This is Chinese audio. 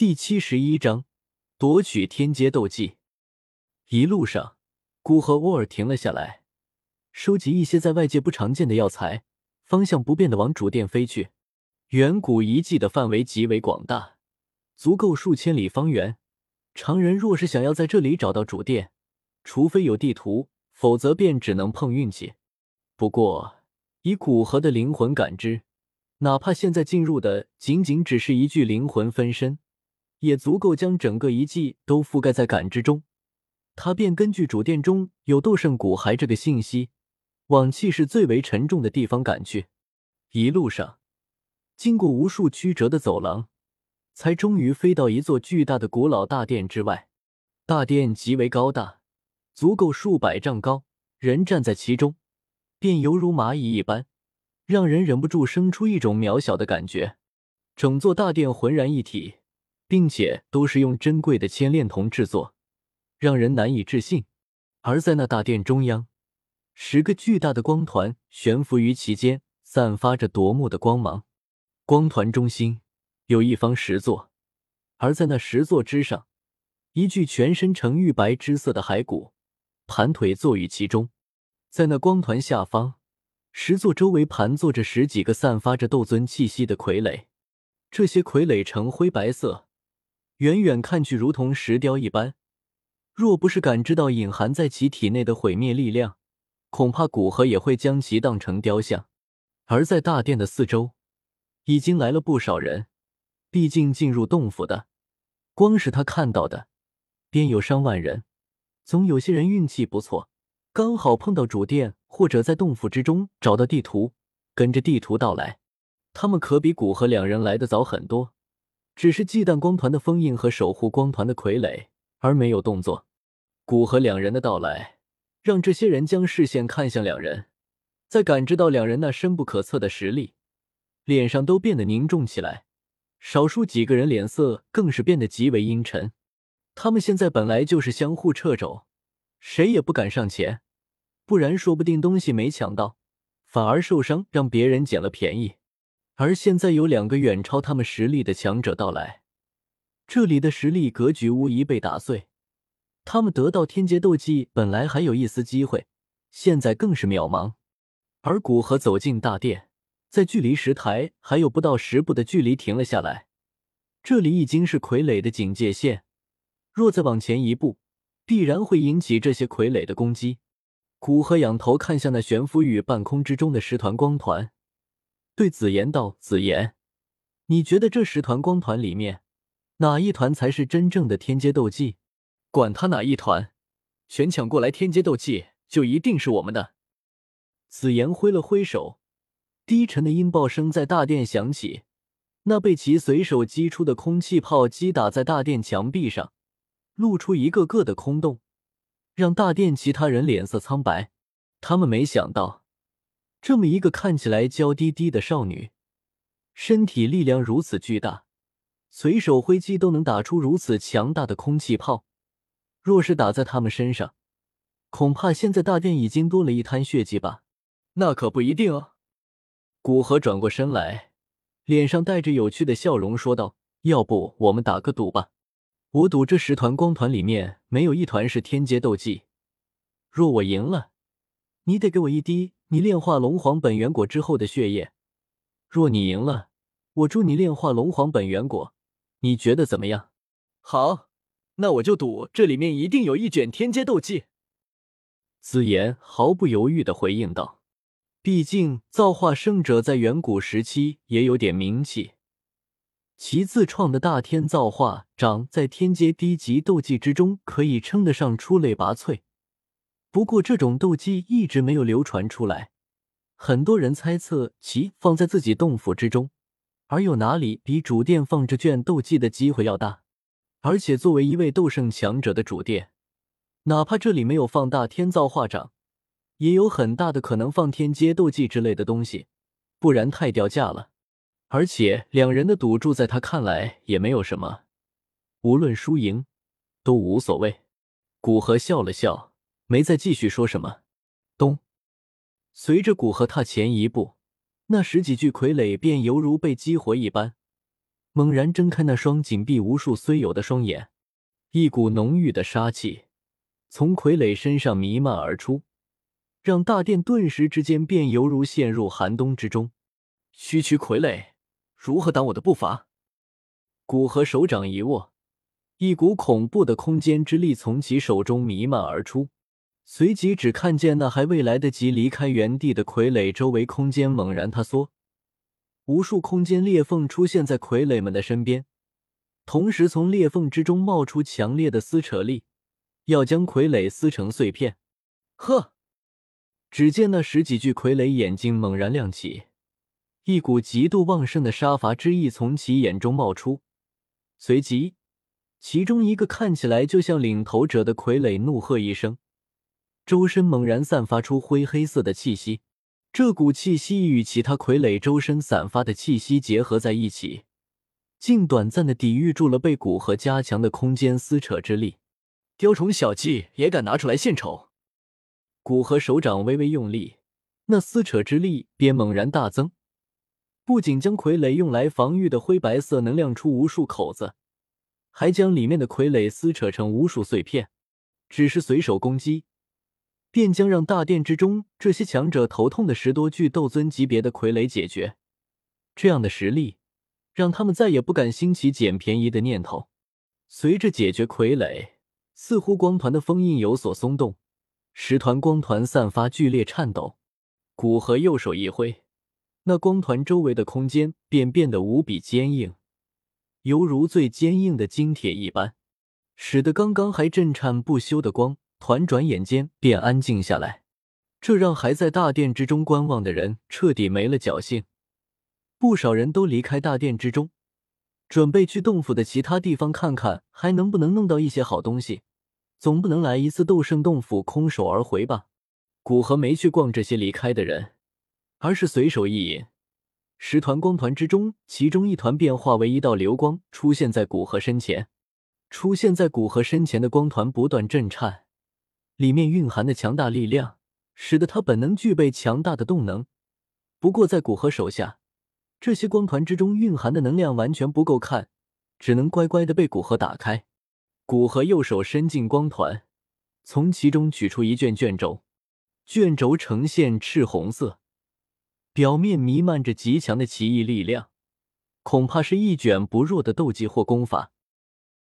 第七十一章夺取天阶斗技。一路上，古和沃尔停了下来，收集一些在外界不常见的药材，方向不变的往主殿飞去。远古遗迹的范围极为广大，足够数千里方圆。常人若是想要在这里找到主殿，除非有地图，否则便只能碰运气。不过，以古河的灵魂感知，哪怕现在进入的仅仅只是一具灵魂分身。也足够将整个遗迹都覆盖在感知中，他便根据主殿中有斗圣骨骸这个信息，往气势最为沉重的地方赶去。一路上，经过无数曲折的走廊，才终于飞到一座巨大的古老大殿之外。大殿极为高大，足够数百丈高，人站在其中，便犹如蚂蚁一般，让人忍不住生出一种渺小的感觉。整座大殿浑然一体。并且都是用珍贵的千炼铜制作，让人难以置信。而在那大殿中央，十个巨大的光团悬浮于其间，散发着夺目的光芒。光团中心有一方石座，而在那石座之上，一具全身呈玉白之色的骸骨盘腿坐于其中。在那光团下方，石座周围盘坐着十几个散发着斗尊气息的傀儡，这些傀儡呈灰白色。远远看去如同石雕一般，若不是感知到隐含在其体内的毁灭力量，恐怕古河也会将其当成雕像。而在大殿的四周，已经来了不少人。毕竟进入洞府的，光是他看到的，便有上万人。总有些人运气不错，刚好碰到主殿，或者在洞府之中找到地图，跟着地图到来。他们可比古河两人来的早很多。只是忌惮光团的封印和守护光团的傀儡，而没有动作。古河两人的到来，让这些人将视线看向两人，在感知到两人那深不可测的实力，脸上都变得凝重起来。少数几个人脸色更是变得极为阴沉。他们现在本来就是相互掣肘，谁也不敢上前，不然说不定东西没抢到，反而受伤，让别人捡了便宜。而现在有两个远超他们实力的强者到来，这里的实力格局无疑被打碎。他们得到天劫斗技本来还有一丝机会，现在更是渺茫。而古河走进大殿，在距离石台还有不到十步的距离停了下来。这里已经是傀儡的警戒线，若再往前一步，必然会引起这些傀儡的攻击。古河仰头看向那悬浮于半空之中的十团光团。对紫妍道：“紫妍，你觉得这十团光团里面，哪一团才是真正的天阶斗技？管他哪一团，全抢过来天阶斗技，就一定是我们的。”紫妍挥了挥手，低沉的音爆声在大殿响起。那被其随手击出的空气炮击打在大殿墙壁上，露出一个个的空洞，让大殿其他人脸色苍白。他们没想到。这么一个看起来娇滴滴的少女，身体力量如此巨大，随手挥击都能打出如此强大的空气炮。若是打在他们身上，恐怕现在大殿已经多了一滩血迹吧？那可不一定哦。古河转过身来，脸上带着有趣的笑容说道：“要不我们打个赌吧？我赌这十团光团里面没有一团是天阶斗技。若我赢了，你得给我一滴。”你炼化龙皇本源果之后的血液，若你赢了，我助你炼化龙皇本源果，你觉得怎么样？好，那我就赌这里面一定有一卷天阶斗技。紫妍毫不犹豫的回应道：“毕竟造化圣者在远古时期也有点名气，其自创的大天造化掌在天阶低级斗技之中可以称得上出类拔萃。”不过，这种斗技一直没有流传出来，很多人猜测其放在自己洞府之中，而有哪里比主殿放这卷斗技的机会要大？而且，作为一位斗圣强者的主殿，哪怕这里没有放大天造化掌，也有很大的可能放天阶斗技之类的东西，不然太掉价了。而且，两人的赌注在他看来也没有什么，无论输赢都无所谓。古河笑了笑。没再继续说什么。咚！随着古河踏前一步，那十几具傀儡便犹如被激活一般，猛然睁开那双紧闭无数虽有的双眼，一股浓郁的杀气从傀儡身上弥漫而出，让大殿顿时之间便犹如陷入寒冬之中。区区傀儡，如何挡我的步伐？古河手掌一握，一股恐怖的空间之力从其手中弥漫而出。随即，只看见那还未来得及离开原地的傀儡周围空间猛然塌缩，无数空间裂缝出现在傀儡们的身边，同时从裂缝之中冒出强烈的撕扯力，要将傀儡撕成碎片。呵！只见那十几具傀儡眼睛猛然亮起，一股极度旺盛的杀伐之意从其眼中冒出，随即，其中一个看起来就像领头者的傀儡怒喝一声。周身猛然散发出灰黑色的气息，这股气息与其他傀儡周身散发的气息结合在一起，竟短暂的抵御住了被古河加强的空间撕扯之力。雕虫小技也敢拿出来献丑？古河手掌微微用力，那撕扯之力便猛然大增，不仅将傀儡用来防御的灰白色能量出无数口子，还将里面的傀儡撕扯成无数碎片。只是随手攻击。便将让大殿之中这些强者头痛的十多具斗尊级别的傀儡解决，这样的实力让他们再也不敢兴起捡便宜的念头。随着解决傀儡，似乎光团的封印有所松动，十团光团散发剧烈颤抖。古河右手一挥，那光团周围的空间便变得无比坚硬，犹如最坚硬的金铁一般，使得刚刚还震颤不休的光。团转眼间便安静下来，这让还在大殿之中观望的人彻底没了侥幸。不少人都离开大殿之中，准备去洞府的其他地方看看，还能不能弄到一些好东西。总不能来一次斗圣洞府空手而回吧？古河没去逛这些离开的人，而是随手一引，十团光团之中，其中一团便化为一道流光，出现在古河身前。出现在古河身前的光团不断震颤。里面蕴含的强大力量，使得他本能具备强大的动能。不过，在古河手下，这些光团之中蕴含的能量完全不够看，只能乖乖的被古河打开。古河右手伸进光团，从其中取出一卷卷轴，卷轴呈现赤红色，表面弥漫着极强的奇异力量，恐怕是一卷不弱的斗技或功法。